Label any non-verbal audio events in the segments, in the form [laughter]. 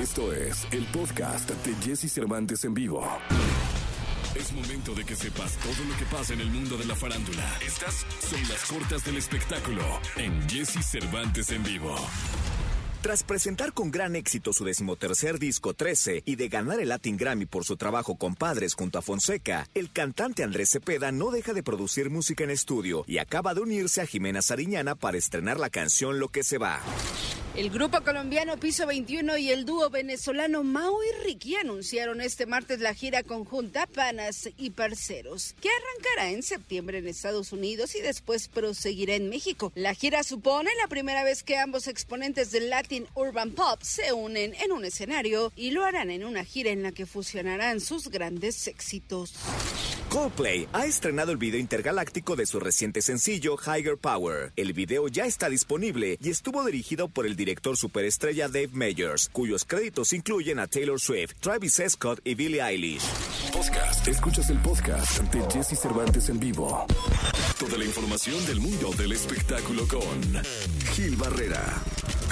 Esto es el podcast de Jesse Cervantes en vivo. Es momento de que sepas todo lo que pasa en el mundo de la farándula. Estas son las cortas del espectáculo en Jesse Cervantes en vivo. Tras presentar con gran éxito su decimotercer disco 13 y de ganar el Latin Grammy por su trabajo con Padres junto a Fonseca, el cantante Andrés Cepeda no deja de producir música en estudio y acaba de unirse a Jimena Sariñana para estrenar la canción Lo que se va. El grupo colombiano Piso 21 y el dúo venezolano Mau y Ricky anunciaron este martes la gira conjunta Panas y Parceros, que arrancará en septiembre en Estados Unidos y después proseguirá en México. La gira supone la primera vez que ambos exponentes del Latin Urban Pop se unen en un escenario y lo harán en una gira en la que fusionarán sus grandes éxitos. Coldplay ha estrenado el video intergaláctico de su reciente sencillo Higher Power. El video ya está disponible y estuvo dirigido por el director superestrella Dave Meyers, cuyos créditos incluyen a Taylor Swift, Travis Scott y Billie Eilish. Podcast. Escuchas el podcast de Jesse Cervantes en vivo. Toda la información del mundo del espectáculo con Gil Barrera.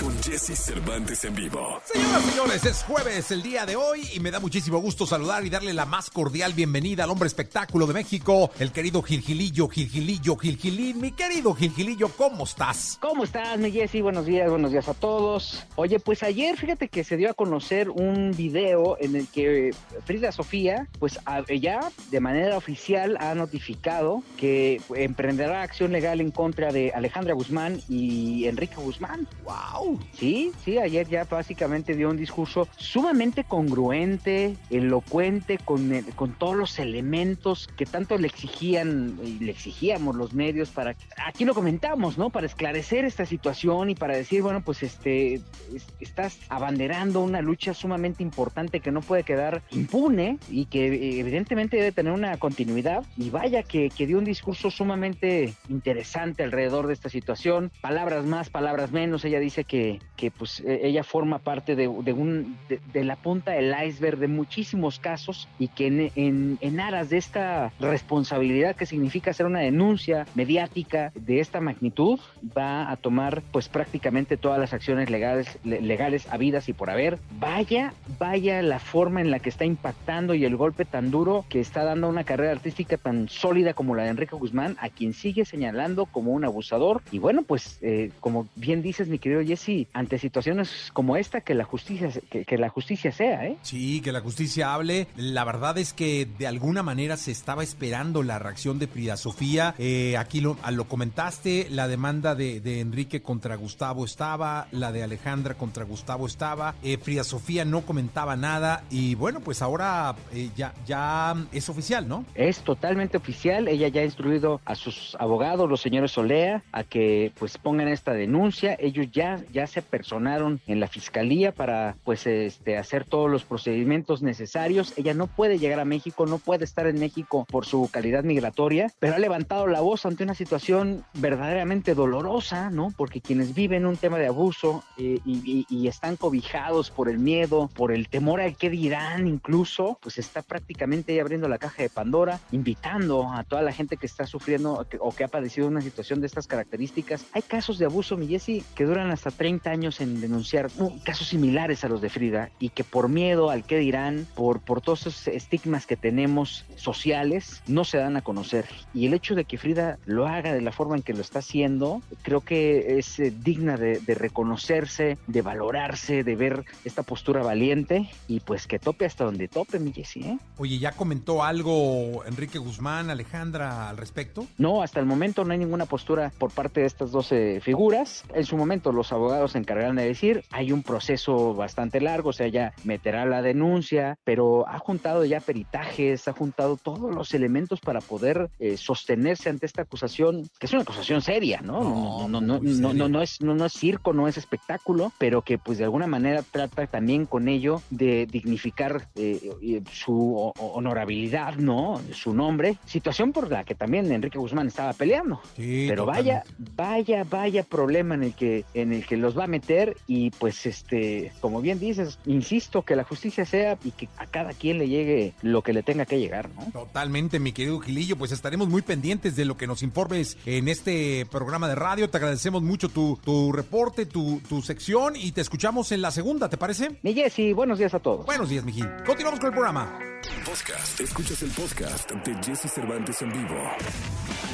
Con Jesse Cervantes en vivo. Señoras y señores, es jueves el día de hoy y me da muchísimo gusto saludar y darle la más cordial bienvenida al hombre espectáculo de México, el querido Gilgilillo, Gilgilillo, Gilgilín. Mi querido Gilgilillo, ¿cómo estás? ¿Cómo estás, mi Jessy? Buenos días, buenos días a todos. Oye, pues ayer fíjate que se dio a conocer un video en el que Frida Sofía, pues ya de manera oficial ha notificado que emprenderá acción legal en contra de Alejandra Guzmán y Enrique Guzmán. ¡Wow! Sí, sí, ayer ya básicamente dio un discurso sumamente congruente, elocuente, con, el- con todos los elementos que tanto le exigían y le exigíamos los medios para, aquí lo comentamos, ¿no? Para esclarecer esta situación y para decir, bueno, pues este, es- estás abanderando una lucha sumamente importante que no puede quedar impune y que evidentemente debe tener una continuidad. Y vaya que, que dio un discurso sumamente interesante alrededor de esta situación. Palabras más, palabras menos. Ella dice que, que pues eh, ella forma parte de, de un, de, de la punta del iceberg de muchísimos casos y que en, en, en aras de esta responsabilidad que significa hacer una denuncia mediática de esta magnitud, va a tomar pues prácticamente todas las acciones legales, le- legales habidas y por haber. Vaya, vaya la forma en la que está impactando y el golpe tan duro que está dando una carrera artística tan sólida como la de Enrique Guzmán, a quien sigue señalando como un abusador. Y bueno, pues eh, como bien dices, mi querido Jesse, ante situaciones como esta, que la justicia, que, que la justicia sea, ¿eh? Sí, que la justicia hable. La verdad es que de alguna manera se estaba esperando la reacción de Frida Sofía. Eh, aquí lo, lo comentaste, la demanda de, de Enrique contra Gustavo estaba, la de Alejandra contra Gustavo estaba. Eh, Frida Sofía no comentaba nada y bueno, pues ahora eh, ya, ya es oficial, ¿no? Es totalmente oficial, ella ya ha instruido a sus abogados, los señores Solea, a que pues pongan esta denuncia. Ellos ya, ya se personaron en la fiscalía para pues este hacer todos los procedimientos necesarios. Ella no puede llegar a México, no puede estar en México por su calidad migratoria, pero ha levantado la voz ante una situación verdaderamente dolorosa, ¿no? Porque quienes viven un tema de abuso eh, y, están cobijados por el miedo, por el temor al qué dirán incluso, pues está prácticamente abriendo la caja de Pandora, invitando a toda la gente que está sufriendo que- o que ha padecido una situación de estas características. Hay casos de abuso, mi Jessy, que duran hasta 30 años en denunciar uh, casos similares a los de Frida y que por miedo al qué dirán, por, por todos esos estigmas que tenemos sociales, no se dan a conocer. Y el hecho de que Frida lo haga de la forma en que lo está haciendo, creo que es eh, digna de, de reconocerse, de valorarse, de ver esta postura valiente y pues que tope hasta donde tope, mi Jessy, ¿eh? Oye, ¿ya comentó algo Enrique Guzmán, Alejandra al respecto? No, hasta el momento no hay ninguna postura por parte de estas 12 figuras. En su momento los abogados se encargarán de decir, hay un proceso bastante largo, o sea, ya meterá la denuncia, pero ha juntado ya peritajes, ha juntado todos los elementos para poder eh, sostenerse ante esta acusación, que es una acusación seria, ¿no? No, no, no, no, seria. no, no es, no, no es circo, no es espectáculo, pero que pues de alguna manera trata también con ello de dignificar eh, eh, su ho- honorabilidad, ¿no? Su nombre, situación por la que también Enrique Guzmán estaba peleando. Sí, Pero totalmente. vaya, vaya, vaya problema en el que, en el que los va a meter y pues este, como bien dices, insisto que la justicia sea y que a cada quien le llegue lo que le tenga que llegar, ¿no? Totalmente, mi querido Gilillo, pues estaremos muy pendientes de lo que nos informes en este programa de radio. Te agradecemos mucho tu, tu reporte, tu, tu sección y te escuchamos en la segunda, ¿te parece? Mi Jessy, buenos días a todos. Buenos días, Miguel. Continuamos con el programa. Podcast. Escuchas el podcast de Jesse Cervantes en vivo.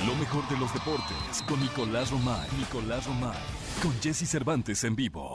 Lo mejor de los deportes con Nicolás Romay. Nicolás Romay. Con Jesse Cervantes en vivo.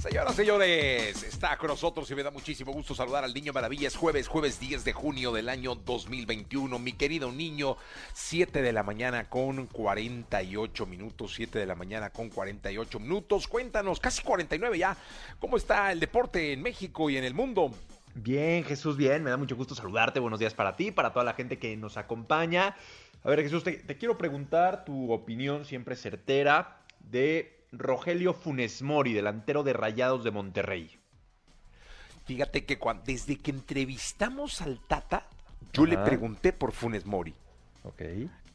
Señoras, señores, está con nosotros y me da muchísimo gusto saludar al Niño Maravilla. Es jueves, jueves 10 de junio del año 2021. Mi querido niño, 7 de la mañana con 48 minutos. 7 de la mañana con 48 minutos. Cuéntanos, casi 49 ya. ¿Cómo está el deporte en México y en el mundo? Bien, Jesús, bien. Me da mucho gusto saludarte. Buenos días para ti, para toda la gente que nos acompaña. A ver, Jesús, te, te quiero preguntar tu opinión siempre certera de Rogelio Funes Mori, delantero de Rayados de Monterrey. Fíjate que cuando, desde que entrevistamos al Tata, yo le pregunté por Funes Mori. Ok.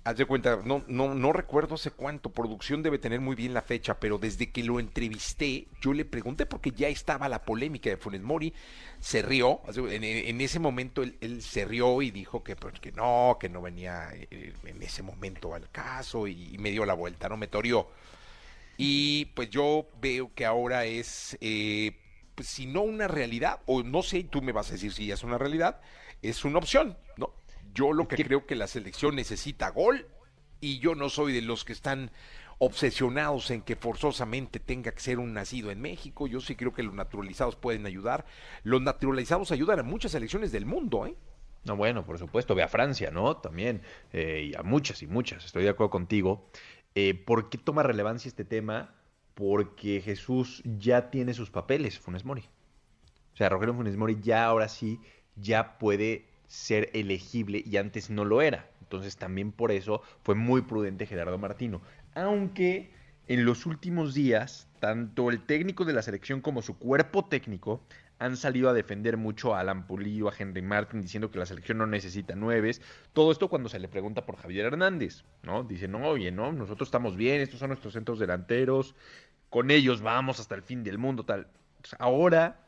Haz de cuenta, no, no, no recuerdo hace cuánto, producción debe tener muy bien la fecha, pero desde que lo entrevisté, yo le pregunté porque ya estaba la polémica de Funes Mori, se rió, en, ese momento él, se rió y dijo que, pues, que no, que no venía eh, en ese momento al caso y, me dio la vuelta, no me torió. Y pues yo veo que ahora es, eh, pues, si no una realidad, o no sé, tú me vas a decir si es una realidad, es una opción, ¿no? Yo lo que creo que la selección necesita gol y yo no soy de los que están obsesionados en que forzosamente tenga que ser un nacido en México. Yo sí creo que los naturalizados pueden ayudar. Los naturalizados ayudan a muchas selecciones del mundo, ¿eh? No, bueno, por supuesto, ve a Francia, ¿no? También, eh, y a muchas y muchas, estoy de acuerdo contigo. Eh, ¿Por qué toma relevancia este tema? Porque Jesús ya tiene sus papeles, Funes Mori. O sea, Rogelio Funes Mori ya ahora sí, ya puede ser elegible y antes no lo era. Entonces también por eso fue muy prudente Gerardo Martino. Aunque en los últimos días, tanto el técnico de la selección como su cuerpo técnico han salido a defender mucho a Alan Pulido, a Henry Martin, diciendo que la selección no necesita nueves. Todo esto cuando se le pregunta por Javier Hernández, ¿no? Dice, no, oye, no, nosotros estamos bien, estos son nuestros centros delanteros, con ellos vamos hasta el fin del mundo, tal. Entonces, ahora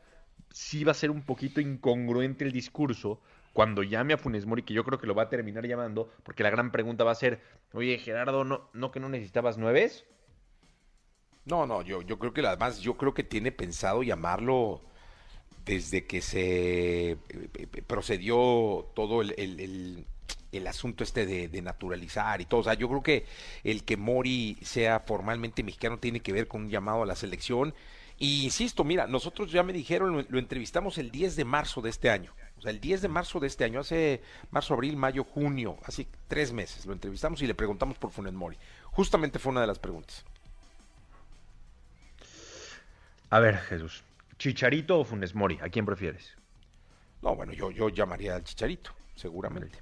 sí va a ser un poquito incongruente el discurso cuando llame a Funes Mori, que yo creo que lo va a terminar llamando, porque la gran pregunta va a ser, oye, Gerardo, ¿no, no que no necesitabas nueves? No, no, yo, yo creo que además, yo creo que tiene pensado llamarlo desde que se eh, eh, procedió todo el, el- el- asunto este de, de naturalizar y todo. O sea, yo creo que el que Mori sea formalmente mexicano tiene que ver con un llamado a la selección. Y insisto, mira, nosotros ya me dijeron, lo, lo entrevistamos el 10 de marzo de este año. O sea, el 10 de marzo de este año, hace marzo, abril, mayo, junio, así tres meses. Lo entrevistamos y le preguntamos por Funes Mori. Justamente fue una de las preguntas. A ver, Jesús, ¿Chicharito o Funes Mori? ¿A quién prefieres? No, bueno, yo, yo llamaría al Chicharito, seguramente.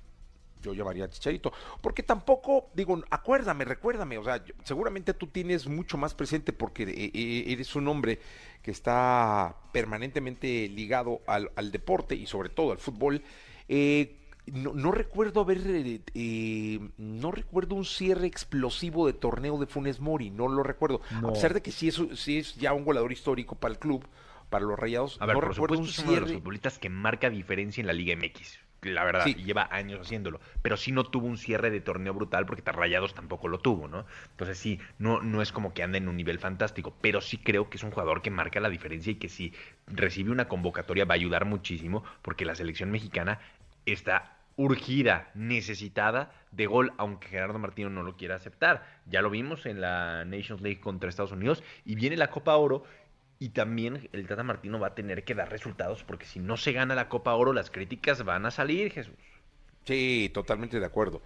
Yo llamaría al Chicharito. Porque tampoco, digo, acuérdame, recuérdame, o sea, yo- seguramente tú tienes mucho más presente porque eh, eh, eres un hombre que está permanentemente ligado al, al deporte y sobre todo al fútbol. Eh, no, no recuerdo haber, eh, eh, no recuerdo un cierre explosivo de torneo de Funes Mori, no lo recuerdo. No. A pesar de que sí es, sí es ya un goleador histórico para el club, para los Rayados, A ver, no por recuerdo supuesto un es uno de los cierre. futbolistas que marca diferencia en la Liga MX. La verdad, Sí. lleva años haciéndolo. Pero sí no tuvo un cierre de torneo brutal porque Rayados tampoco lo tuvo, ¿no? Entonces sí, no, no es como que anda en un nivel fantástico. Pero sí creo que es un jugador que marca la diferencia y que si recibe una convocatoria va a ayudar muchísimo porque la selección mexicana está urgida, necesitada de gol, aunque Gerardo Martino no lo quiera aceptar. Ya lo vimos en la Nations League contra Estados Unidos y viene la Copa Oro y también el Tata Martino va a tener que dar resultados porque si no se gana la Copa Oro, las críticas van a salir, Jesús. Sí, totalmente de acuerdo,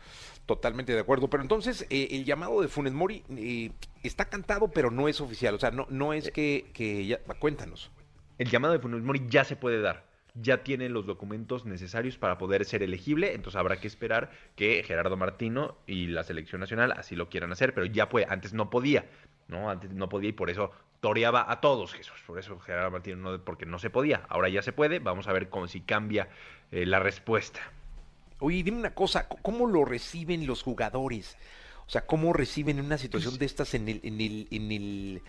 totalmente de acuerdo. Pero entonces eh, el llamado de Funes Mori eh, está cantado, pero no es oficial. O sea, no, no es que, que ya, cuéntanos. El llamado de Funes Mori ya se puede dar. Ya tiene los documentos necesarios para poder ser elegible, entonces habrá que esperar que Gerardo Martino y la selección nacional así lo quieran hacer, pero ya puede, antes no podía, ¿no? Antes no podía y por eso toreaba a todos, Jesús. Por eso Gerardo Martino no, porque no se podía. Ahora ya se puede, vamos a ver cómo si cambia eh, la respuesta. Oye, dime una cosa, ¿cómo lo reciben los jugadores? O sea, ¿cómo reciben una situación de estas en el, en el, en el,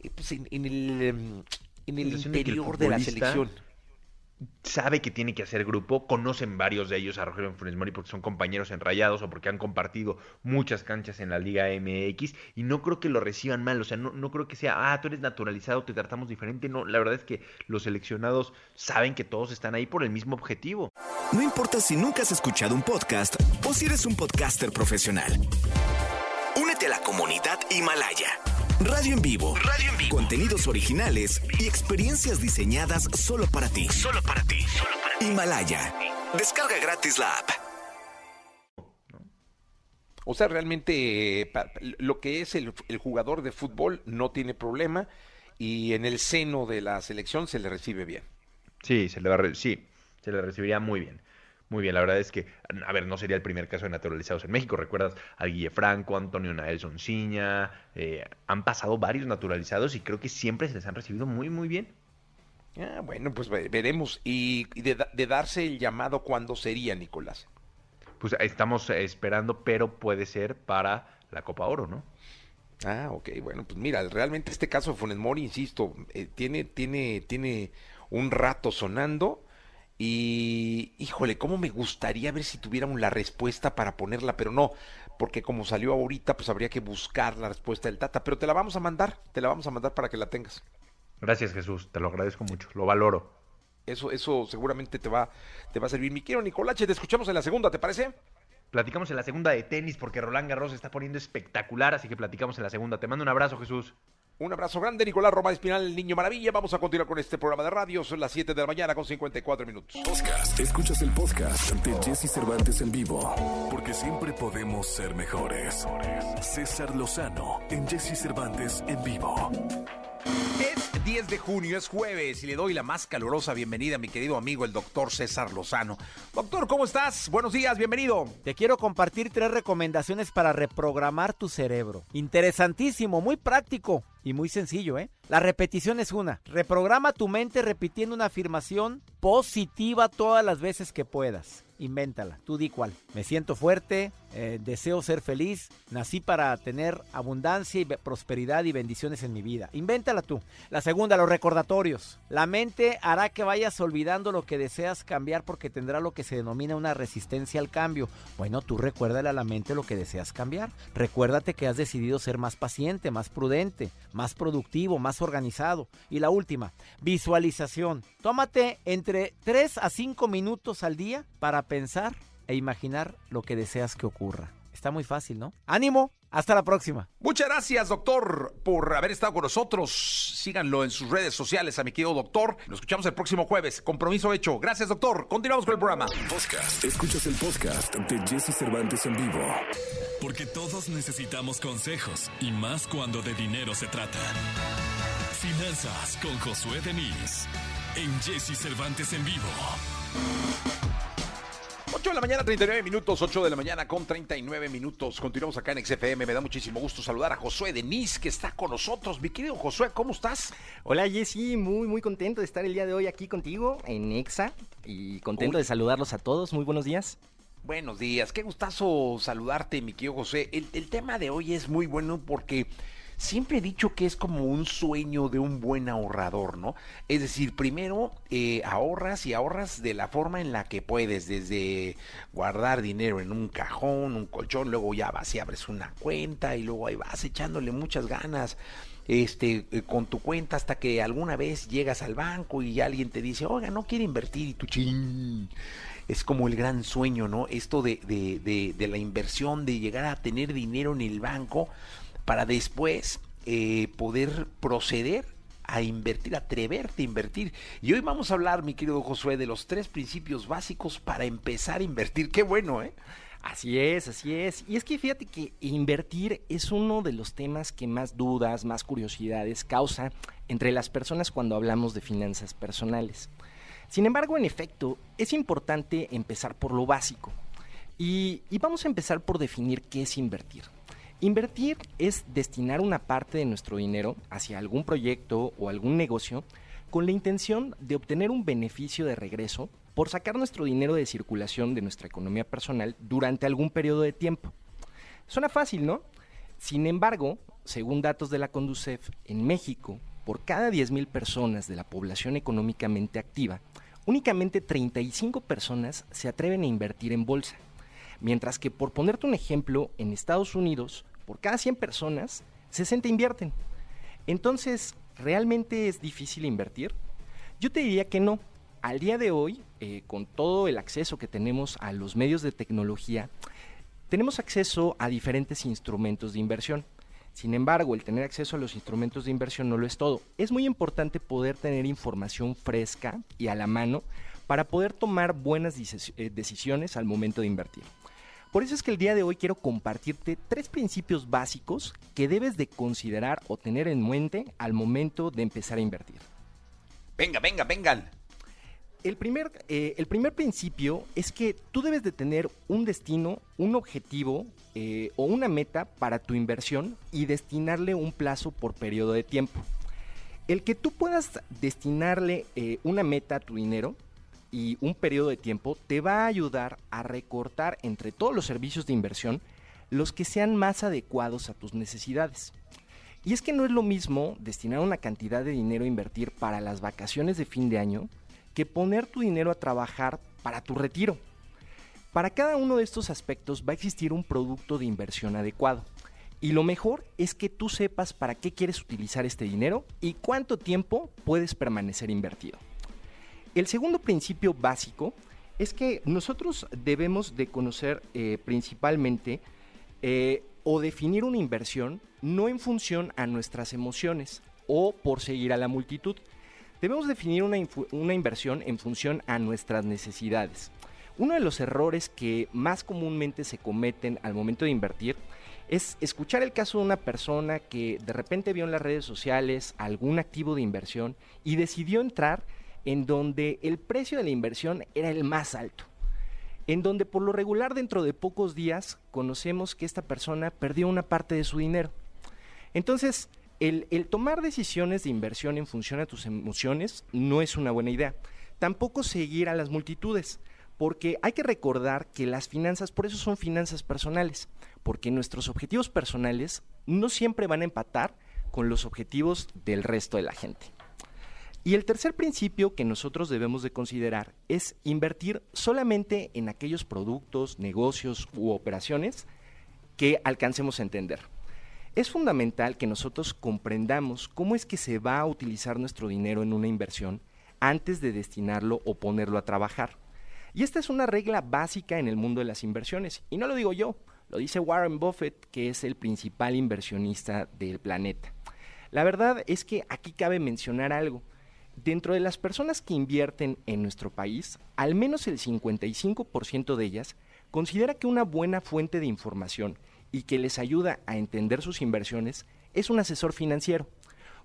eh, pues en, en el, em, en el el interior de la selección? Sabe que tiene que hacer grupo, conocen varios de ellos a Rogelio Funes Mori porque son compañeros en Rayados o porque han compartido muchas canchas en la Liga MX y no creo que lo reciban mal, o sea, no, no creo que sea, ah, tú eres naturalizado, te tratamos diferente, no, la verdad es que los seleccionados saben que todos están ahí por el mismo objetivo. No importa si nunca has escuchado un podcast o si eres un podcaster profesional. Únete a la comunidad Himalaya. Radio en vivo. Radio en vivo. Contenidos originales y experiencias diseñadas solo para ti. Solo para ti. Himalaya. Descarga gratis la app. O sea, realmente eh, lo que es el, el jugador de fútbol no tiene problema y en el seno de la selección se le recibe bien. Sí, se le va a re- sí, se le recibiría muy bien. Muy bien, la verdad es que, a ver, no sería el primer caso de naturalizados en México. ¿Recuerdas al Guille Franco, Antonio Naelson Ciña? Eh, han pasado varios naturalizados y creo que siempre se les han recibido muy, muy bien. Ah, bueno, pues ve- veremos. Y, de, da- de darse el llamado, ¿cuándo sería, Nicolás? Pues estamos esperando, pero puede ser para la Copa Oro, ¿no? Ah, ok, bueno, pues mira, realmente este caso de Funes Mori, insisto, eh, tiene, tiene, tiene un rato sonando y, híjole, cómo me gustaría ver si tuviéramos la respuesta para ponerla, pero no, porque como salió ahorita, pues habría que buscar la respuesta del Tata, pero te la vamos a mandar, te la vamos a mandar para que la tengas. Gracias, Jesús, te lo agradezco mucho, lo valoro. Eso, eso seguramente te va, te va a servir. Mi quiero Nicolache, te escuchamos en la segunda, ¿te parece? Platicamos en la segunda de tenis porque Roland Garros se está poniendo espectacular, así que platicamos en la segunda. Te mando un abrazo, Jesús. Un abrazo grande, Nicolás Roma Espinal, el niño maravilla. Vamos a continuar con este programa de radio. Son las 7 de la mañana con 54 minutos. Podcast. Escuchas el podcast de Jesse Cervantes en vivo. Porque siempre podemos ser mejores. César Lozano en Jesse Cervantes en vivo. Es 10 de junio, es jueves, y le doy la más calurosa bienvenida a mi querido amigo, el doctor César Lozano. Doctor, ¿cómo estás? Buenos días, bienvenido. Te quiero compartir tres recomendaciones para reprogramar tu cerebro. Interesantísimo, muy práctico y muy sencillo, ¿eh? La repetición es una. Reprograma tu mente repitiendo una afirmación positiva todas las veces que puedas. Invéntala, tú di cuál. Me siento fuerte, eh, deseo ser feliz, nací para tener abundancia y prosperidad y bendiciones en mi vida. Invéntala tú. La segunda, los recordatorios. La mente hará que vayas olvidando lo que deseas cambiar porque tendrá lo que se denomina una resistencia al cambio. Bueno, tú recuérdale a la mente lo que deseas cambiar. Recuérdate que has decidido ser más paciente, más prudente, más productivo, más organizado. Y la última, visualización. Tómate entre 3 a 5 minutos al día para pensar e imaginar lo que deseas que ocurra. Está muy fácil, ¿no? Ánimo, hasta la próxima. Muchas gracias, doctor, por haber estado con nosotros. Síganlo en sus redes sociales a mi querido doctor. Nos escuchamos el próximo jueves. Compromiso hecho. Gracias, doctor. Continuamos con el programa. Podcast. Escuchas el podcast de Jesse Cervantes en vivo. Porque todos necesitamos consejos y más cuando de dinero se trata. Finanzas con Josué Denis en Jesse Cervantes en vivo. 8 de la mañana, 39 minutos, 8 de la mañana con 39 minutos. Continuamos acá en XFM. Me da muchísimo gusto saludar a Josué Denis, que está con nosotros. Mi querido Josué, ¿cómo estás? Hola Jessy, muy muy contento de estar el día de hoy aquí contigo en EXA y contento Uy. de saludarlos a todos. Muy buenos días. Buenos días, qué gustazo saludarte, mi querido José. El, el tema de hoy es muy bueno porque siempre he dicho que es como un sueño de un buen ahorrador, ¿no? Es decir, primero eh, ahorras y ahorras de la forma en la que puedes, desde guardar dinero en un cajón, un colchón, luego ya vas y abres una cuenta y luego ahí vas echándole muchas ganas este, eh, con tu cuenta hasta que alguna vez llegas al banco y alguien te dice, oiga, no quiere invertir y tu ching. Es como el gran sueño, ¿no? Esto de, de, de, de la inversión, de llegar a tener dinero en el banco para después eh, poder proceder a invertir, atreverte a invertir. Y hoy vamos a hablar, mi querido Josué, de los tres principios básicos para empezar a invertir. Qué bueno, ¿eh? Así es, así es. Y es que fíjate que invertir es uno de los temas que más dudas, más curiosidades causa entre las personas cuando hablamos de finanzas personales. Sin embargo, en efecto, es importante empezar por lo básico. Y, y vamos a empezar por definir qué es invertir. Invertir es destinar una parte de nuestro dinero hacia algún proyecto o algún negocio con la intención de obtener un beneficio de regreso por sacar nuestro dinero de circulación de nuestra economía personal durante algún periodo de tiempo. Suena fácil, ¿no? Sin embargo, según datos de la Conducef, en México, por cada 10.000 personas de la población económicamente activa, únicamente 35 personas se atreven a invertir en bolsa. Mientras que, por ponerte un ejemplo, en Estados Unidos, por cada 100 personas, 60 invierten. Entonces, ¿realmente es difícil invertir? Yo te diría que no. Al día de hoy, eh, con todo el acceso que tenemos a los medios de tecnología, tenemos acceso a diferentes instrumentos de inversión. Sin embargo, el tener acceso a los instrumentos de inversión no lo es todo. Es muy importante poder tener información fresca y a la mano para poder tomar buenas eh, decisiones al momento de invertir. Por eso es que el día de hoy quiero compartirte tres principios básicos que debes de considerar o tener en mente al momento de empezar a invertir. Venga, venga, vengan. El primer, eh, el primer principio es que tú debes de tener un destino, un objetivo eh, o una meta para tu inversión y destinarle un plazo por periodo de tiempo. El que tú puedas destinarle eh, una meta a tu dinero y un periodo de tiempo te va a ayudar a recortar entre todos los servicios de inversión los que sean más adecuados a tus necesidades. Y es que no es lo mismo destinar una cantidad de dinero a invertir para las vacaciones de fin de año que poner tu dinero a trabajar para tu retiro. Para cada uno de estos aspectos va a existir un producto de inversión adecuado. Y lo mejor es que tú sepas para qué quieres utilizar este dinero y cuánto tiempo puedes permanecer invertido. El segundo principio básico es que nosotros debemos de conocer eh, principalmente eh, o definir una inversión no en función a nuestras emociones o por seguir a la multitud. Debemos definir una, una inversión en función a nuestras necesidades. Uno de los errores que más comúnmente se cometen al momento de invertir es escuchar el caso de una persona que de repente vio en las redes sociales algún activo de inversión y decidió entrar en donde el precio de la inversión era el más alto, en donde por lo regular dentro de pocos días conocemos que esta persona perdió una parte de su dinero. Entonces, el, tomar decisiones de inversión en función a tus emociones no es una buena idea. Tampoco seguir a las multitudes, porque hay que recordar que las finanzas, por eso son finanzas personales, porque nuestros objetivos personales no siempre van a empatar con los objetivos del resto de la gente. Y el tercer principio que nosotros debemos de considerar es invertir solamente en aquellos productos, negocios u operaciones que alcancemos a entender. Es fundamental que nosotros comprendamos cómo es que se va a utilizar nuestro dinero en una inversión antes de destinarlo o ponerlo a trabajar. Y esta es una regla básica en el mundo de las inversiones. Y no lo digo yo, lo dice Warren Buffett, que es el principal inversionista del planeta. La verdad es que aquí cabe mencionar algo. Dentro de las personas que invierten en nuestro país, al menos el 55% de ellas considera que una buena fuente de información y que les ayuda a entender sus inversiones es un asesor financiero.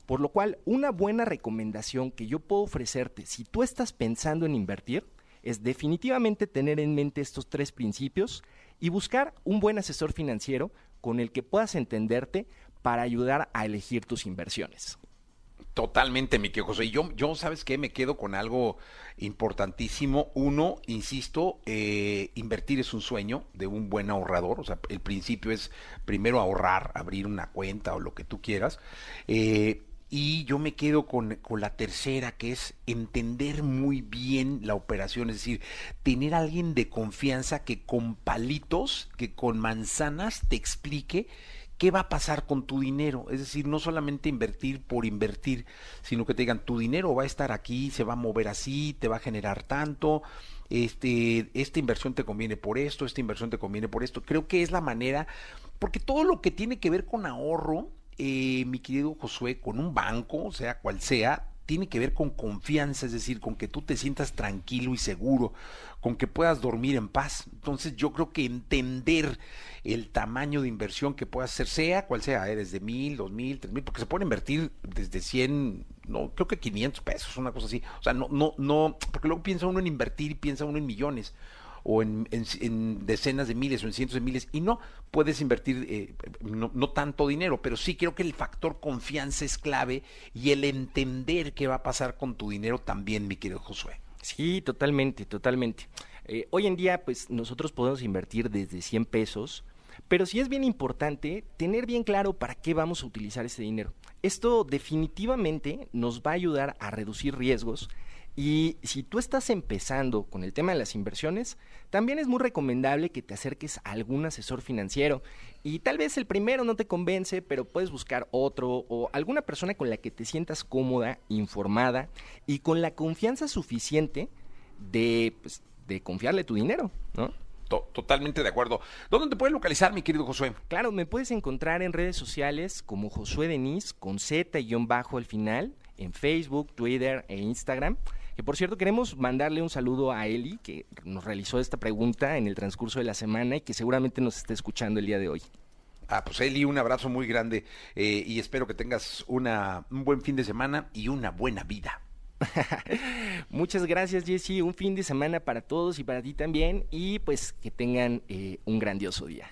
Por lo cual, una buena recomendación que yo puedo ofrecerte si tú estás pensando en invertir es definitivamente tener en mente estos tres principios y buscar un buen asesor financiero con el que puedas entenderte para ayudar a elegir tus inversiones. Totalmente, mi querido José. Yo, yo, ¿sabes qué? Me quedo con algo importantísimo. Uno, insisto, eh, invertir es un sueño de un buen ahorrador. O sea, el principio es primero ahorrar, abrir una cuenta o lo que tú quieras. Eh, y yo me quedo con, con, la tercera, que es entender muy bien la operación, es decir, tener a alguien de confianza que con palitos, que con manzanas te explique qué va a pasar con tu dinero. Es decir, no solamente invertir por invertir, sino que te digan, tu dinero va a estar aquí, se va a mover así, te va a generar tanto, este, esta inversión te conviene por esto, esta inversión te conviene por esto. Creo que es la manera, porque todo lo que tiene que ver con ahorro, eh, mi querido Josué, con un banco, sea cual sea, tiene que ver con confianza, es decir, con que tú te sientas tranquilo y seguro, con que puedas dormir en paz. Entonces yo creo que entender el tamaño de inversión que puedas hacer, sea cual sea, ¿eh? desde mil, dos mil, tres mil, porque se puede invertir desde cien, no, creo que 500 pesos, una cosa así. O sea, no, no, no, porque luego piensa uno en invertir y piensa uno en millones o en, en, decenas de miles o en cientos de miles y no puedes invertir eh, no, no, tanto dinero, pero sí creo que el factor confianza es clave y el entender qué va a pasar con tu dinero también, mi querido Josué. Sí, totalmente, totalmente. Eh, hoy en día, pues nosotros podemos invertir desde 100 pesos Pero sí es bien importante tener bien claro para qué vamos a utilizar ese dinero. Esto definitivamente nos va a ayudar a reducir riesgos y si tú estás empezando con el tema de las inversiones, también es muy recomendable que te acerques a algún asesor financiero. Y tal vez el primero no te convence, pero puedes buscar otro o alguna persona con la que te sientas cómoda, informada y con la confianza suficiente de, pues, de confiarle tu dinero, ¿no? Totalmente de acuerdo. ¿Dónde te puedes localizar, mi querido Josué? Claro, me puedes encontrar en redes sociales como Josué Denis, con Z y bajo al final, en Facebook, Twitter e Instagram. Que por cierto, queremos mandarle un saludo a Eli, que nos realizó esta pregunta en el transcurso de la semana y que seguramente nos esté escuchando el día de hoy. Ah, pues Eli, un abrazo muy grande eh, y espero que tengas una, un buen fin de semana y una buena vida. [laughs] Muchas gracias, Jesse. Un fin de semana para todos y para ti también. Y pues que tengan eh, un grandioso día.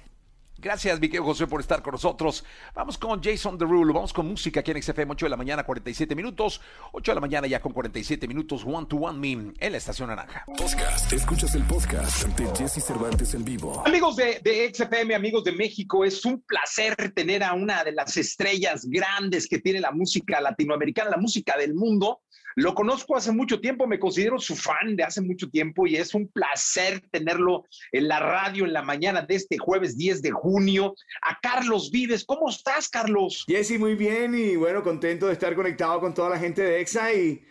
Gracias, mi querido José, por estar con nosotros. Vamos con Jason Derulo, vamos con música aquí en XFM, 8 de la mañana, 47 minutos. 8 de la mañana ya con 47 minutos, One to One Me en la Estación Naranja. Podcast, escuchas el podcast de Jesse Cervantes en vivo. Amigos de, de XFM, amigos de México, es un placer tener a una de las estrellas grandes que tiene la música latinoamericana, la música del mundo. Lo conozco hace mucho tiempo, me considero su fan de hace mucho tiempo y es un placer tenerlo en la radio en la mañana de este jueves 10 de junio. A Carlos Vives, ¿cómo estás, Carlos? Jesse, muy bien y bueno, contento de estar conectado con toda la gente de EXA y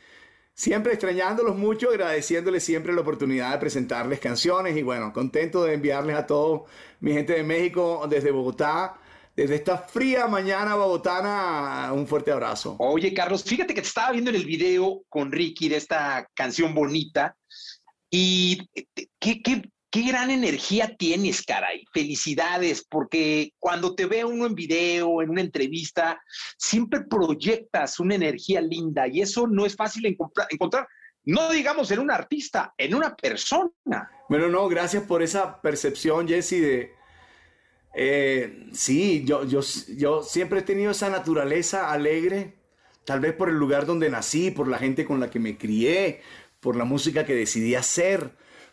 siempre extrañándolos mucho, agradeciéndoles siempre la oportunidad de presentarles canciones y bueno, contento de enviarles a todos mi gente de México desde Bogotá desde esta fría mañana bogotana, un fuerte abrazo. Oye, Carlos, fíjate que te estaba viendo en el video con Ricky de esta canción bonita y qué, qué, qué gran energía tienes, caray. Felicidades, porque cuando te ve uno en video, en una entrevista, siempre proyectas una energía linda y eso no es fácil encontrar. No digamos en un artista, en una persona. Bueno, no, gracias por esa percepción, Jesse, de, eh, sí, yo, yo, yo siempre he tenido esa naturaleza alegre, tal vez por el lugar donde nací, por la gente con la que me crié, por la música que decidí hacer,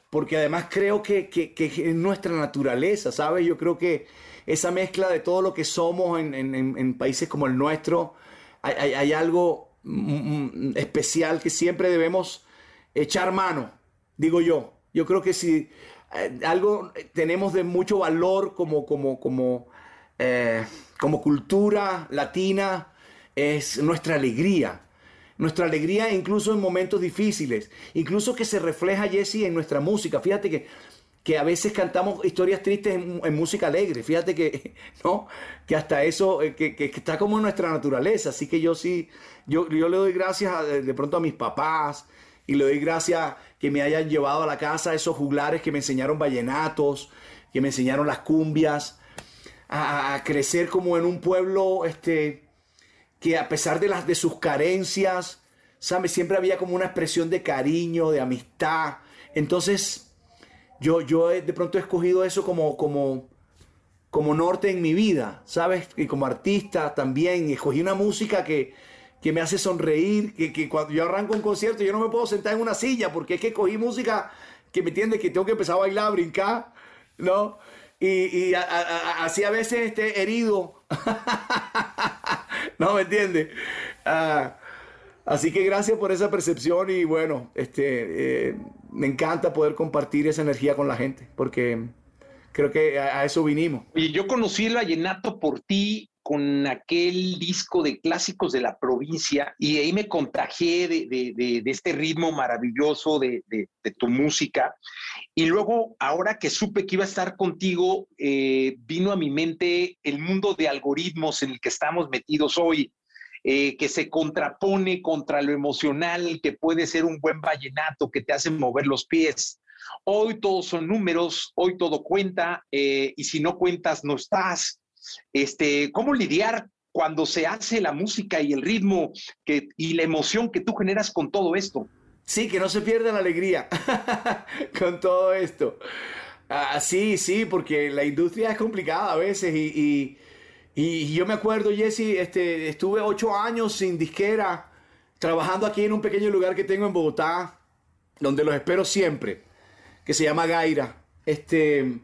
porque además creo que, que, es nuestra naturaleza, ¿sabes? Yo creo que esa mezcla de todo lo que somos en, en, en países como el nuestro, hay, hay, algo mm, mm, especial que siempre debemos echar mano, digo yo. Yo creo que si eh, algo tenemos de mucho valor como, como, como, eh, como cultura latina es nuestra alegría. Nuestra alegría incluso en momentos difíciles, incluso que se refleja, Jesse, en nuestra música. Fíjate que, que a veces cantamos historias tristes en, música alegre. Fíjate que, [laughs] ¿no? que hasta eso, eh, que, que, está como en nuestra naturaleza. Así que yo sí, yo, yo le doy gracias de pronto a mis papás, y le doy gracias que me hayan llevado a la casa esos juglares que me enseñaron vallenatos, que me enseñaron las cumbias, a, crecer como en un pueblo este, que a pesar de, las, de sus carencias. Siempre había como una expresión de cariño, de amistad. Entonces, yo, yo de pronto he escogido eso como, como, como norte en mi vida, ¿sabes? Y como artista también, escogí una música que, que me hace sonreír, que, cuando yo arranco un concierto yo no me puedo sentar en una silla porque es que cogí música que me entiende que tengo que empezar a bailar, brincar, ¿no? Y, así a veces esté herido. [laughs] no, ¿me entiende? Ah, así que gracias por esa percepción y bueno, este, eh, me encanta poder compartir esa energía con la gente porque creo que a eso vinimos. Y yo conocí el vallenato por ti con aquel disco de clásicos de la provincia y ahí me contagié de, este ritmo maravilloso de, tu música. Y luego, ahora que supe que iba a estar contigo, eh, vino a mi mente el mundo de algoritmos en el que estamos metidos hoy. Eh, que se contrapone contra lo emocional, que puede ser un buen vallenato que te hace mover los pies. Hoy todos son números, hoy todo cuenta, eh, y si no cuentas, no estás este, cómo lidiar cuando se hace la música y el ritmo que, y la emoción que tú generas con todo esto. Sí, que no se pierda la alegría [laughs] con todo esto. Ah, sí, sí, porque la industria es complicada a veces y, y, yo me acuerdo, Jesse, este, estuve ocho años sin disquera, trabajando aquí en un pequeño lugar que tengo en Bogotá, donde los espero siempre, que se llama Gaira. Este,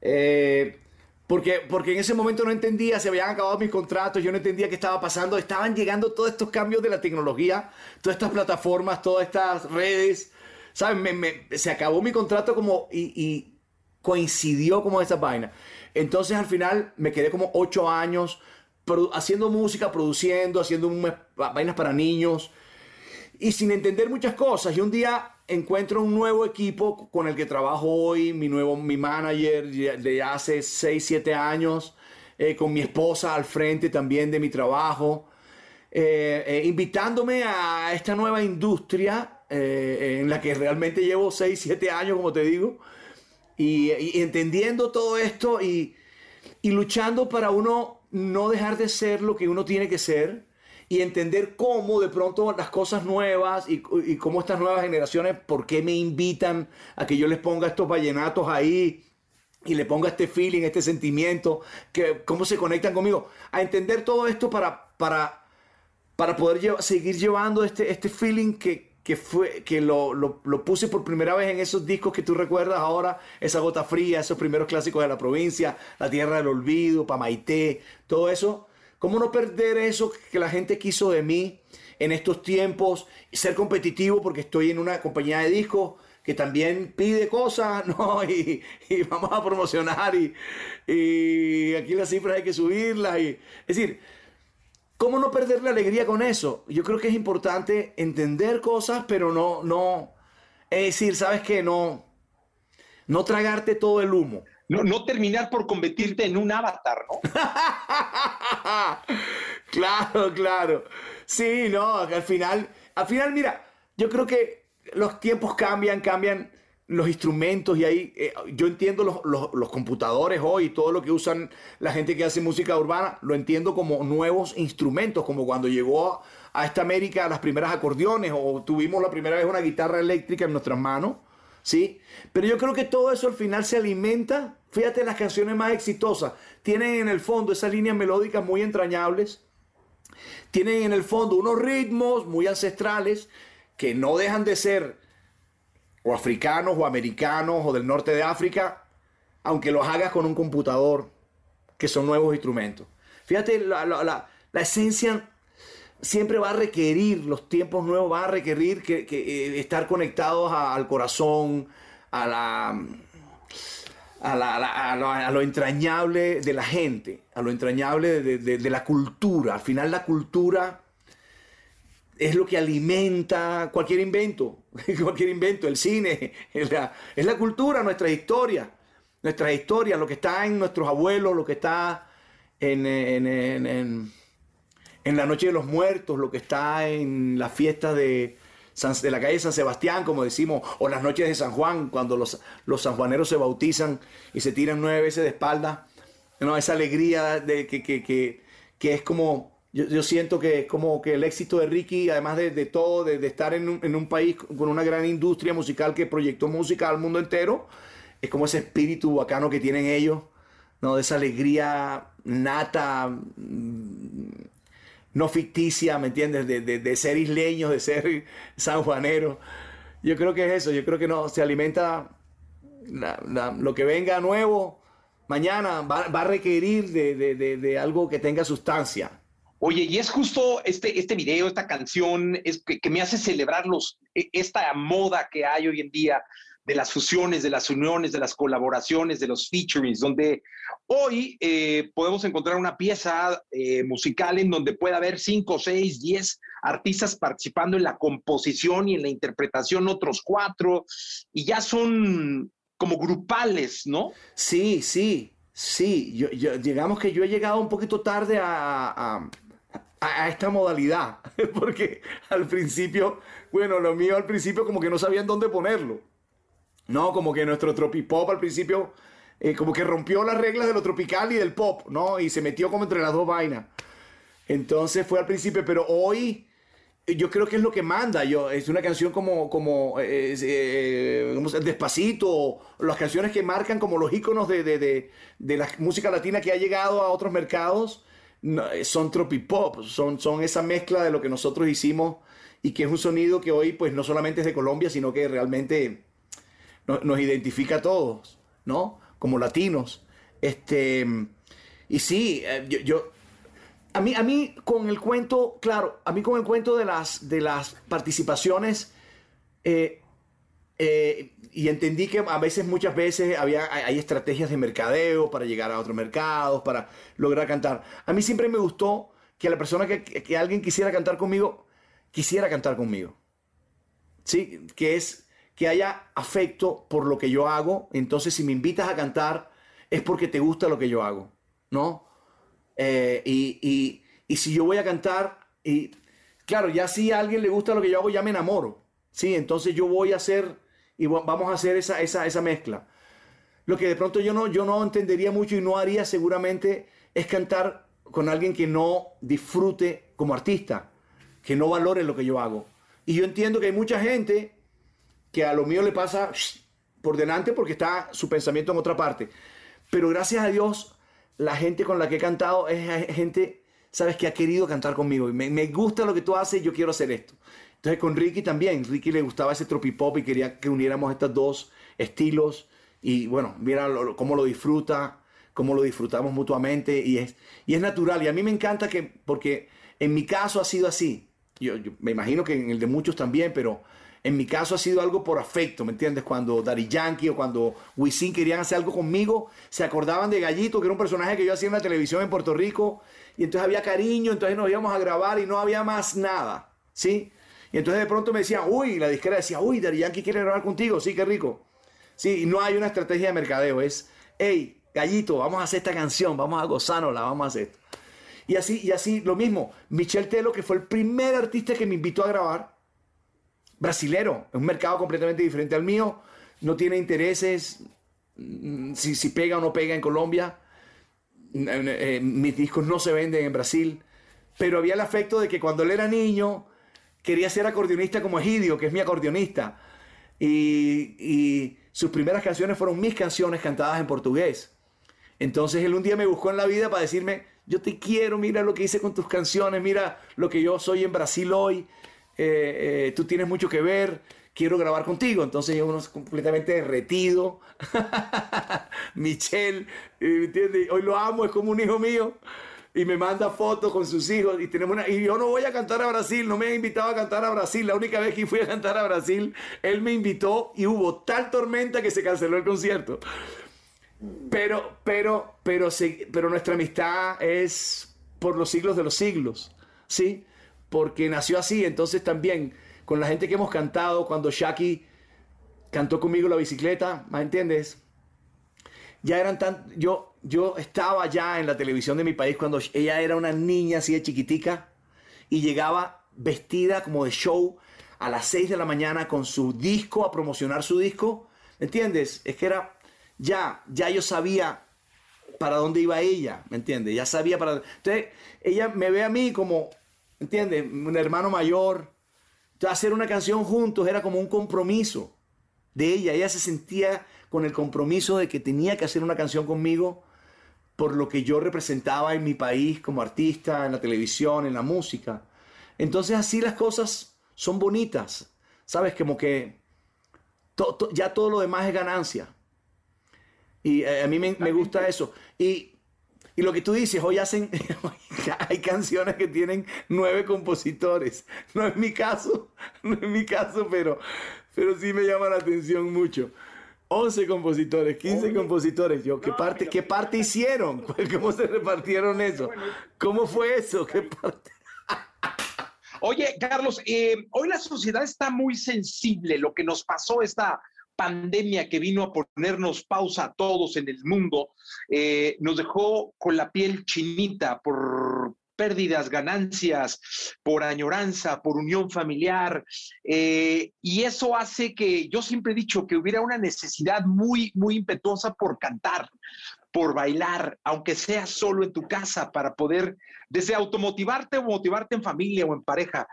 eh, Porque, porque en ese momento no entendía, se habían acabado mis contratos, yo no entendía qué estaba pasando, estaban llegando todos estos cambios de la tecnología, todas estas plataformas, todas estas redes, ¿sabes? Me, me, se acabó mi contrato como y, y coincidió como esa vaina. Entonces al final me quedé como ocho años haciendo música, produciendo, haciendo vainas para niños y sin entender muchas cosas. Y un día encuentro un nuevo equipo con el que trabajo hoy, mi nuevo mi manager de hace 6, 7 años, eh, con mi esposa al frente también de mi trabajo, eh, eh, invitándome a esta nueva industria en la que realmente llevo 6, 7 años, como te digo, y, entendiendo todo esto y, y luchando para uno no dejar de ser lo que uno tiene que ser y entender cómo de pronto las cosas nuevas y, y, cómo estas nuevas generaciones, por qué me invitan a que yo les ponga estos vallenatos ahí y le ponga este feeling, este sentimiento, que cómo se conectan conmigo, a entender todo esto para, para, para poder seguir llevando este, este feeling que, que, fue, que lo, lo, lo, puse por primera vez en esos discos que tú recuerdas ahora, esa gota fría, esos primeros clásicos de la provincia, La Tierra del Olvido, Pamaité, todo eso ¿Cómo no perder eso que la gente quiso de mí en estos tiempos? Ser competitivo porque estoy en una compañía de discos que también pide cosas, [laughs] ¿no? Y, vamos a promocionar y, y, aquí las cifras hay que subirlas. Y, es decir, ¿cómo no perder la alegría con eso? Yo creo que es importante entender cosas, pero no, no, es decir, ¿sabes qué? No, no tragarte todo el humo no, terminar por convertirte en un avatar, ¿no? [laughs] claro, claro. Sí, no, al final, al final, mira, yo creo que los tiempos cambian, cambian los instrumentos y ahí eh, yo entiendo los, los, computadores hoy, todo lo que usan la gente que hace música urbana, lo entiendo como nuevos instrumentos, como cuando llegó a esta América las primeras acordeones o tuvimos la primera vez una guitarra eléctrica en nuestras manos ¿sí? Pero yo creo que todo eso al final se alimenta. Fíjate, las canciones más exitosas tienen en el fondo esas líneas melódicas muy entrañables. Tienen en el fondo unos ritmos muy ancestrales que no dejan de ser o africanos o americanos o del norte de África, aunque los hagas con un computador, que son nuevos instrumentos. Fíjate, la, la esencia siempre va a requerir, los tiempos nuevos van a requerir que, eh, estar conectados al corazón, a la, a, lo, entrañable de la gente, a lo entrañable de, la cultura. Al final la cultura es lo que alimenta cualquier invento, [laughs] cualquier invento, el cine, es la, cultura, nuestra historia, nuestra historia, lo que está en nuestros abuelos, lo que está en, en en la Noche de los Muertos, lo que está en la fiesta de, de la calle San Sebastián, como decimos, o las noches de San Juan, cuando los, los sanjuaneros se bautizan y se tiran nueve veces de espalda. ¿no? Esa alegría de que, que, que, que es como, yo, yo, siento que es como que el éxito de Ricky, además de, de todo, de, de estar en un, en un, país con una gran industria musical que proyectó música al mundo entero, es como ese espíritu bacano que tienen ellos, ¿no? de esa alegría nata no ficticia, ¿me entiendes? De, de, ser isleños, de ser sanjuaneros. Yo creo que es eso, yo creo que no, se alimenta lo que venga nuevo mañana, va, a requerir de, algo que tenga sustancia. Oye, y es justo este, este video, esta canción, es que, que me hace celebrar los, e, esta moda que hay hoy en día de las fusiones, de las uniones, de las colaboraciones, de los featurings, donde hoy eh, podemos encontrar una pieza eh, musical en donde puede haber cinco, seis, diez artistas participando en la composición y en la interpretación, otros cuatro, y ya son como grupales, ¿no? Sí, sí, sí. Yo, digamos que yo he llegado un poquito tarde a, a esta modalidad, [laughs] porque al principio, bueno, lo mío al principio como que no sabían dónde ponerlo. No, como que nuestro tropipop al principio, eh, como que rompió las reglas de lo tropical y del pop, ¿no? Y se metió como entre las dos vainas. Entonces fue al principio, pero hoy eh, yo creo que es lo que manda. Yo, es una canción como, como eh, Despacito, las canciones que marcan como los iconos de, de, de, la música latina que ha llegado a otros mercados, son tropipop, son, son esa mezcla de lo que nosotros hicimos y que es un sonido que hoy pues no solamente es de Colombia, sino que realmente nos, identifica a todos, ¿no? Como latinos. Este, y sí, eh, yo, a mí, a mí con el cuento, claro, a mí con el cuento de las, de las participaciones, eh, eh, y entendí que a veces, muchas veces, había, hay, estrategias de mercadeo para llegar a otros mercados, para lograr cantar. A mí siempre me gustó que la persona que- que alguien quisiera cantar conmigo, quisiera cantar conmigo. ¿Sí? Que es que haya afecto por lo que yo hago. Entonces, si me invitas a cantar, es porque te gusta lo que yo hago, ¿no? Eh, y, y- y si yo voy a cantar, y claro, ya si a alguien le gusta lo que yo hago, ya me enamoro, ¿sí? Entonces yo voy a hacer, y va- vamos a hacer esa, esa, esa mezcla. Lo que de pronto yo no, yo no entendería mucho y no haría seguramente es cantar con alguien que no disfrute como artista, que no valore lo que yo hago. Y yo entiendo que hay mucha gente que a lo mío le pasa por delante porque está su pensamiento en otra parte. Pero gracias a Dios, la gente con la que he cantado es gente, sabes, que ha querido cantar conmigo. Me, gusta lo que tú haces, yo quiero hacer esto. Entonces con Ricky también, Ricky le gustaba ese tropipop y quería que uniéramos estos dos estilos. Y bueno, mira cómo lo disfruta, cómo lo disfrutamos mutuamente y es, y es natural. Y a mí me encanta que, porque en mi caso ha sido así. Yo me imagino que en el de muchos también, pero en mi caso ha sido algo por afecto, ¿me entiendes? Cuando Daddy Yankee o cuando Wisin querían hacer algo conmigo, se acordaban de Gallito, que era un personaje que yo hacía en la televisión en Puerto Rico, y entonces había cariño, entonces nos íbamos a grabar y no había más nada, ¿sí? Y entonces de pronto me decían, uy, la disquera decía, uy, Daddy Yankee quiere grabar contigo, sí, qué rico. Sí, y no hay una estrategia de mercadeo, es, hey, Gallito, vamos a hacer esta canción, vamos a gozárnosla, vamos a hacer esto. Y así, y así, lo mismo, Michel Telo, que fue el primer artista que me invitó a grabar, brasilero, es un mercado completamente diferente al mío, no tiene intereses, mm, si, si pega o no pega en Colombia, Eh, mis discos no se venden en Brasil, pero había el afecto de que cuando él era niño quería ser acordeonista como Egidio, que es mi acordeonista, y, y sus primeras canciones fueron mis canciones cantadas en portugués. Entonces él un día me buscó en la vida para decirme, yo te quiero, mira lo que hice con tus canciones, mira lo que yo soy en Brasil hoy, eh, eh, tú tienes mucho que ver, quiero grabar contigo. Entonces yo uno es completamente derretido. [laughs] Michelle, eh, ¿me? Hoy lo amo, es como un hijo mío. Y me manda fotos con sus hijos y tenemos. Y yo no voy a cantar a Brasil, no me han invitado a cantar a Brasil. La única vez que fui a cantar a Brasil, él me invitó y hubo tal tormenta que se canceló el concierto. Pero, pero, pero, pero nuestra amistad es por los siglos de los siglos, ¿sí? Porque nació así, entonces también con la gente que hemos cantado, cuando Shaki cantó conmigo la bicicleta, ¿me entiendes? Ya eran tan, yo, yo estaba ya en la televisión de mi país cuando ella era una niña así de chiquitica y llegaba vestida como de show a las 6 de la mañana con su disco, a promocionar su disco, ¿me entiendes? Es que era, ya, ya yo sabía para dónde iba ella, ¿me entiendes? Ya sabía para... Entonces, ella me ve a mí como, ¿me entiendes? Un hermano mayor. Entonces, hacer una canción juntos era como un compromiso de ella. Ella se sentía con el compromiso de que tenía que hacer una canción conmigo por lo que yo representaba en mi país como artista, en la televisión, en la música. Entonces así las cosas son bonitas, ¿sabes? Como que to- to- ya todo lo demás es ganancia. Y eh, a mí me, me gusta eso. Y, y lo que tú dices, hoy hacen, [laughs] hay canciones que tienen nueve compositores. No es mi caso, [laughs] no es mi caso, pero, pero sí me llama la atención mucho. 11 compositores, 15 compositores. Yo, ¿qué parte, qué parte [laughs] hicieron? ¿Cómo se repartieron eso? ¿Cómo fue eso? ¿Qué parte? Oye, Carlos, eh, hoy la sociedad está muy sensible. Lo que nos pasó esta pandemia que vino a ponernos pausa a todos en el mundo, eh, nos dejó con la piel chinita por pérdidas, ganancias, por añoranza, por unión familiar. eh, y eso hace que yo siempre he dicho que hubiera una necesidad muy, muy impetuosa por cantar, por bailar, aunque sea solo en tu casa, para poder desde automotivarte o motivarte en familia o en pareja.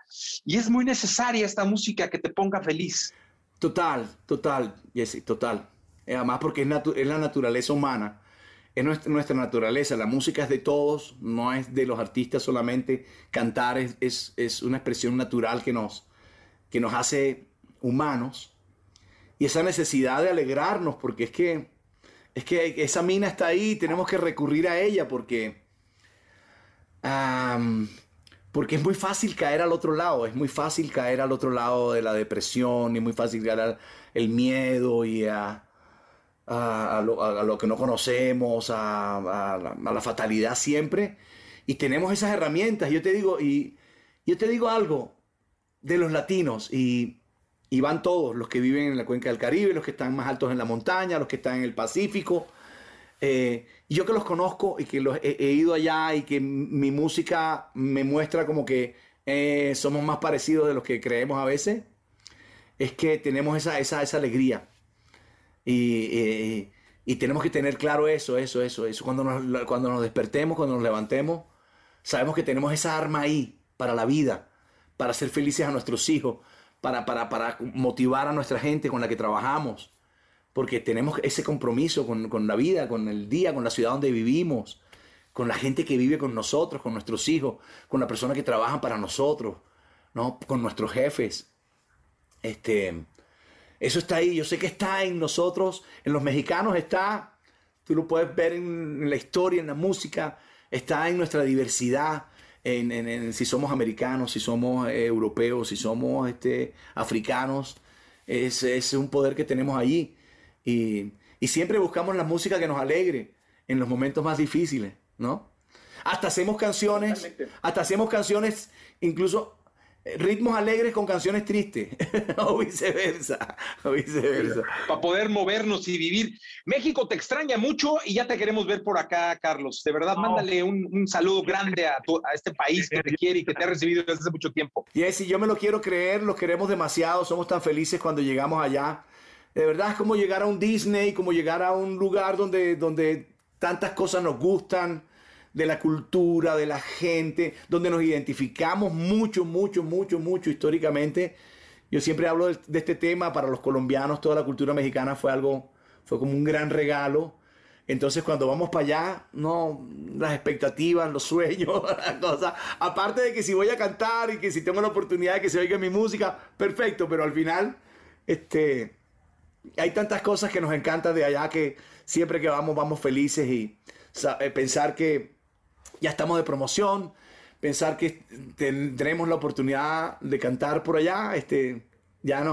Y es muy necesaria esta música que te ponga feliz. Total, total, Jesse, total. Eh, Además porque es, la naturaleza humana, es nuestra, naturaleza, la música es de todos, no es de los artistas solamente. Cantar es, es- es una expresión natural que nos, que nos hace humanos. Y esa necesidad de alegrarnos, porque es que Es que esa mina está ahí, tenemos que recurrir a ella porque, porque es muy fácil caer al otro lado, es muy fácil caer al otro lado de la depresión y muy fácil caer al el miedo y a, a, lo, que no conocemos, a, la, fatalidad siempre. Y tenemos esas herramientas. Yo te digo, y yo te digo algo de los latinos, y, y van todos, los que viven en la cuenca del Caribe, los que están más altos en la montaña, los que están en el Pacífico. Eh, yo que los conozco y que los he, ido allá y que mi música me muestra como que eh, somos más parecidos de los que creemos a veces, es que tenemos esa, esa, esa alegría. Y, y, tenemos que tener claro eso, eso, eso, eso. Cuando nos, cuando nos despertemos, cuando nos levantemos, sabemos que tenemos esa arma ahí para la vida, para ser felices a nuestros hijos, para, para, para motivar a nuestra gente con la que trabajamos, porque tenemos ese compromiso con, con la vida, con el día, con la ciudad donde vivimos, con la gente que vive con nosotros, con nuestros hijos, con las personas que trabajan para nosotros, ¿no? con nuestros jefes. Este, eso está ahí, yo sé que está en nosotros, en los mexicanos está, tú lo puedes ver en, la historia, en la música, está en nuestra diversidad, en, si somos americanos, si somos eh, europeos, si somos este, africanos, es, es, un poder que tenemos allí. Y, y, siempre buscamos la música que nos alegre en los momentos más difíciles, ¿no? Hasta hacemos canciones, hasta hacemos canciones incluso ritmos alegres con canciones tristes, [laughs] o viceversa, o viceversa. Para poder movernos y vivir. México te extraña mucho y ya te queremos ver por acá, Carlos. De verdad, mándale un, saludo grande a, a, este país que te quiere y que te ha recibido desde hace mucho tiempo. Y si yo me lo quiero creer, los queremos demasiado, somos tan felices cuando llegamos allá. De verdad es como llegar a un Disney, como llegar a un lugar donde, donde tantas cosas nos gustan de la cultura, de la gente, donde nos identificamos mucho, mucho, mucho, mucho históricamente. Yo siempre hablo de, este tema, para los colombianos toda la cultura mexicana fue algo, fue como un gran regalo. Entonces cuando vamos para allá, no, las expectativas, los sueños, [laughs] las cosas. Aparte de que si voy a cantar y que si tengo la oportunidad de que se oiga mi música, perfecto, pero al final, este, hay tantas cosas que nos encantan de allá que siempre que vamos, vamos felices y eh, pensar que ya estamos de promoción, pensar que tendremos la oportunidad de cantar por allá, este, ya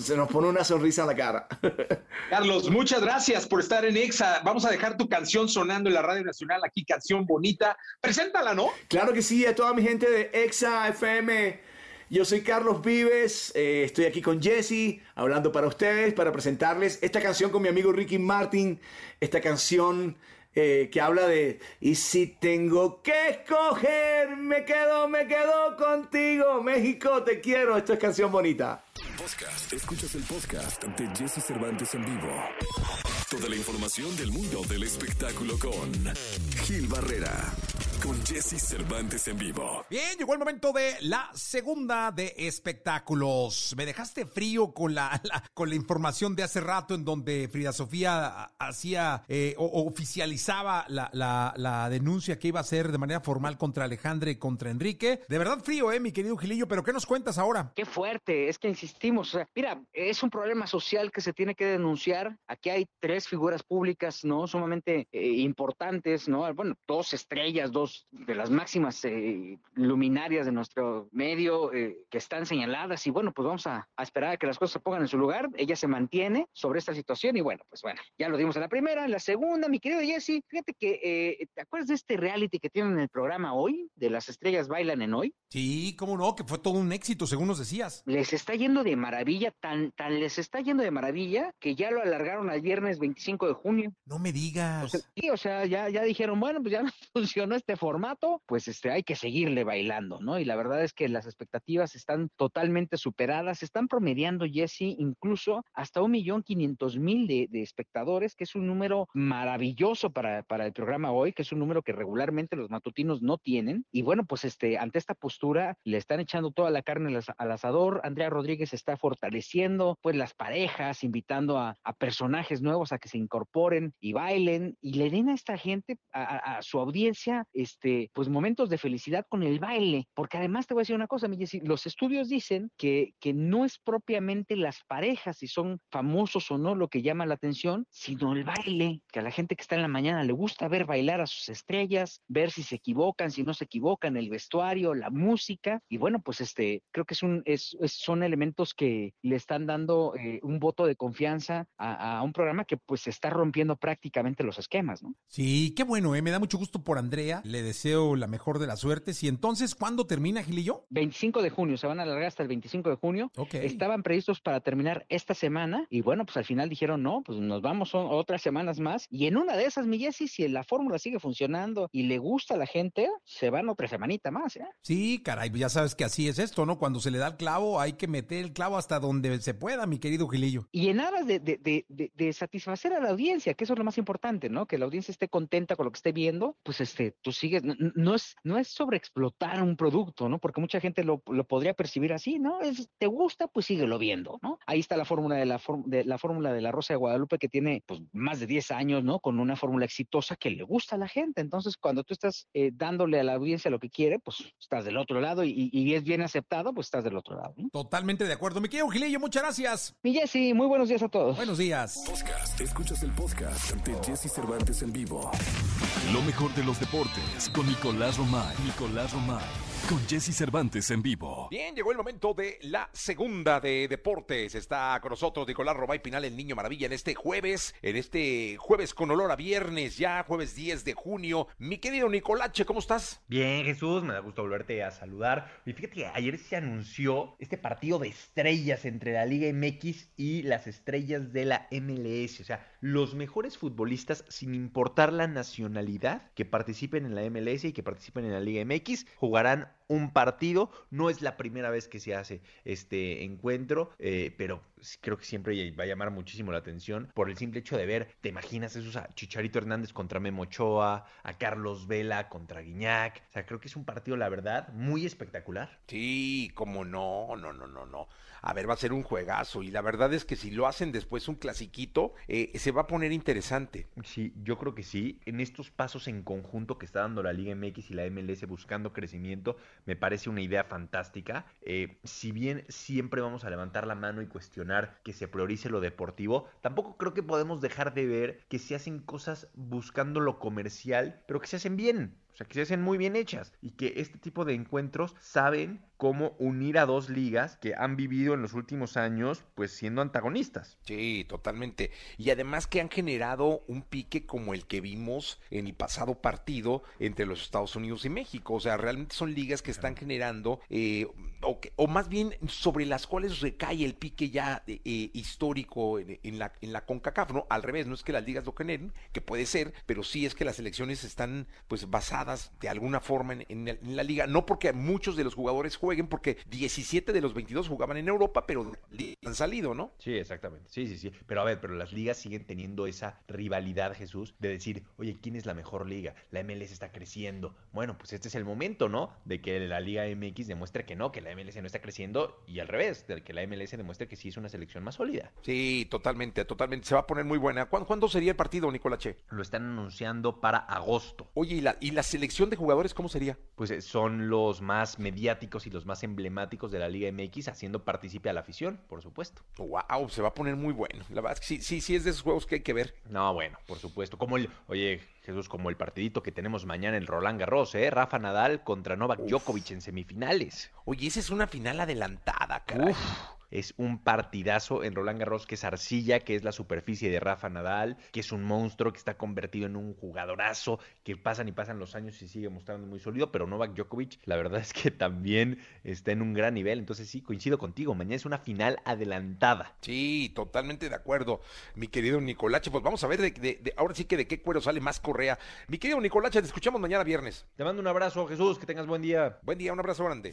se nos pone una sonrisa en la cara. [laughs] Carlos, muchas gracias por estar en EXA. Vamos a dejar tu canción sonando en la Radio Nacional, aquí canción bonita. Preséntala, ¿no? Claro que sí, a toda mi gente de EXA FM. Yo soy Carlos Vives, eh, estoy aquí con Jesse, hablando para ustedes, para presentarles esta canción con mi amigo Ricky Martin, esta canción eh, que habla de, y si tengo que escoger, me quedo, me quedo contigo, México, te quiero, esto es canción bonita. Escuchas el podcast de Jesse Cervantes en vivo. Toda la información del mundo del espectáculo con Gil Barrera con Jesse Cervantes en vivo. Bien, llegó el momento de la segunda de espectáculos. Me dejaste frío con la, [laughs] con la información de hace rato en donde Frida Sofía hacía eh, o, oficializaba la, la, denuncia que iba a hacer de manera formal contra Alejandra y contra Enrique. De verdad frío, eh, mi querido Gilillo, pero ¿qué nos cuentas ahora? Qué fuerte, es que insistimos. mira, es un problema social que se tiene que denunciar. Aquí hay tres figuras públicas, ¿no? Sumamente eh, importantes, ¿no? Bueno, dos estrellas, dos de las máximas eh, luminarias de nuestro medio eh, que están señaladas y bueno, pues vamos a, esperar a que las cosas se pongan en su lugar. Ella se mantiene sobre esta situación y bueno, pues bueno, ya lo dimos en la primera, en la segunda, mi querido Jesse, fíjate que, eh, ¿te acuerdas de este reality que tienen en el programa hoy, de las estrellas bailan en hoy? Sí, cómo no, que fue todo un éxito, según nos decías. Les está yendo de maravilla, tan, tan les está yendo de maravilla que ya lo alargaron al viernes 25 de junio. No me digas. sí, o sea, ya, ya dijeron, bueno, pues ya no [laughs] funcionó este formato, pues este, hay que seguirle bailando, ¿no? Y la verdad es que las expectativas están totalmente superadas, están promediando, Jesse, incluso hasta un millón quinientos mil de, espectadores, que es un número maravilloso para, para el programa hoy, que es un número que regularmente los matutinos no tienen. Y bueno, pues este, ante esta postura, le están echando toda la carne al, asador. Andrea Rodríguez está fortaleciendo, pues, las parejas, invitando a, personajes nuevos a que se incorporen y bailen y le den a esta gente, a, a su audiencia, este, este, pues momentos de felicidad con el baile, porque además te voy a decir una cosa, mi los estudios dicen que, que no es propiamente las parejas, si son famosos o no, lo que llama la atención, sino el baile, que a la gente que está en la mañana le gusta ver bailar a sus estrellas, ver si se equivocan, si no se equivocan, el vestuario, la música, y bueno, pues este, creo que son elementos que le están dando eh, un voto de confianza a, a un programa que pues está rompiendo prácticamente los esquemas, ¿no? Sí, qué bueno, ¿eh? me da mucho gusto por Andrea, le deseo la mejor de las suertes. Y entonces, ¿cuándo termina Gilillo? 25 de junio, se van a alargar hasta el 25 de junio. Estaban previstos para terminar esta semana y bueno, pues al final dijeron, no, pues nos vamos otras semanas más. Y en una de esas, mi Jessy, si la fórmula sigue funcionando y le gusta a la gente, se van otra semanita más, ¿eh? Sí, caray, ya sabes que así es esto, ¿no? Cuando se le da el clavo, hay que meter el clavo hasta donde se pueda, mi querido Gilillo. Y en aras de, de, de, de- de satisfacer a la audiencia, que eso es lo más importante, ¿no? Que la audiencia esté contenta con lo que esté viendo, pues este, tú sigues, no, no es, no es sobreexplotar un producto, ¿no? Porque mucha gente lo, lo podría percibir así, ¿no? Es, te gusta, pues síguelo viendo, ¿no? Ahí está la fórmula de la, de la fórmula de la Rosa de Guadalupe que tiene pues más de 10 años, ¿no? Con una fórmula exitosa que le gusta a la gente. Entonces, cuando tú estás eh, dándole a la audiencia lo que quiere, pues estás del otro lado y, y- es bien aceptado, pues estás del otro lado, ¿no? Totalmente de acuerdo. Mi querido Gilillo, muchas gracias. Mi Jessy, muy buenos días a todos. Buenos días. Podcast. Escuchas el podcast de Jesse Cervantes en vivo. Lo mejor de los deportes con Nicolás Romay. Nicolás Romay. Con Jesse Cervantes en vivo. Bien, llegó el momento de la segunda de deportes. Está con nosotros Nicolás Romay Pinal, el Niño Maravilla, en este jueves, en este jueves con olor a viernes, ya jueves 10 de junio. Mi querido Nicolache, ¿cómo estás? Bien, Jesús, me da gusto volverte a saludar. Y fíjate que ayer se anunció este partido de estrellas entre la Liga MX y las estrellas de la MLS. O sea, los mejores futbolistas, sin importar la nacionalidad, que participen en la MLS y que participen en la Liga MX, jugarán un partido. No es la primera vez que se hace este encuentro, eh, pero creo que siempre va a llamar muchísimo la atención por el simple hecho de ver, te imaginas esos a Chicharito Hernández contra Memo Ochoa, a Carlos Vela contra Guiñac. O sea, creo que es un partido, la verdad, muy espectacular. Sí, como no, no, no, no, no. A ver, va a ser un juegazo. Y la verdad es que si lo hacen después un clasiquito, eh, se va a poner interesante. Sí, yo creo que sí. En estos pasos en conjunto que está dando la Liga MX y la MLS buscando crecimiento, me parece una idea fantástica. Eh, si bien siempre vamos a levantar la mano y cuestionar que se priorice lo deportivo, tampoco creo que podemos dejar de ver que se hacen cosas buscando lo comercial, pero que se hacen bien. O sea, que se hacen muy bien hechas y que este tipo de encuentros saben cómo unir a dos ligas que han vivido en los últimos años pues siendo antagonistas. Sí, totalmente. Y además que han generado un pique como el que vimos en el pasado partido entre los Estados Unidos y México. O sea, realmente son ligas que están generando, eh, o, que- o más bien sobre las cuales recae el pique ya eh, eh, histórico en, en la, en la CONCACAF, ¿no? Al revés, no es que las ligas lo generen, que puede ser, pero sí es que las elecciones están pues basadas de alguna forma en, en el- en la liga. No porque muchos de los jugadores jueguen, porque 17 de los 22 jugaban en Europa, pero han salido, ¿no? Sí, exactamente. Sí, sí, sí. Pero a ver, pero las ligas siguen teniendo esa rivalidad, Jesús, de decir, oye, ¿quién es la mejor liga? La MLS está creciendo. Bueno, pues este es el momento, ¿no? De que la Liga MX demuestre que no, que la MLS no está creciendo y al revés, de que la MLS demuestre que sí es una selección más sólida. Sí, totalmente, totalmente. Se va a poner muy buena. ¿Cuándo, cuándo sería el partido, Nicolache? Lo están anunciando para agosto. Oye, ¿y la, ¿y la selección de jugadores cómo sería? Pues eh, son los más mediáticos y los más emblemáticos de la Liga MX haciendo partícipe a la afición, por supuesto. Wow, se va a poner muy bueno. La verdad es que sí, sí, sí es de esos juegos que hay que ver. No, bueno, por supuesto. Como el, oye, Jesús, como el partidito que tenemos mañana en Roland Garros, ¿eh? Rafa Nadal contra Novak Djokovic en semifinales. Oye, esa es una final adelantada, caray. Uf, es un partidazo en Roland Garros que es arcilla, que es la superficie de Rafa Nadal, que es un monstruo que está convertido en un jugadorazo, que pasan y pasan los años y sigue mostrando muy sólido, pero Novak Djokovic, la verdad es que también está en un gran nivel, entonces sí, coincido contigo, mañana es una final adelantada. Sí, totalmente de acuerdo, mi querido Nicolache. Pues vamos a ver de, de- de- ahora sí que de qué cuero sale más correa. Mi querido Nicolache, te escuchamos mañana viernes. Te mando un abrazo, Jesús, que tengas buen día. Buen día, un abrazo grande.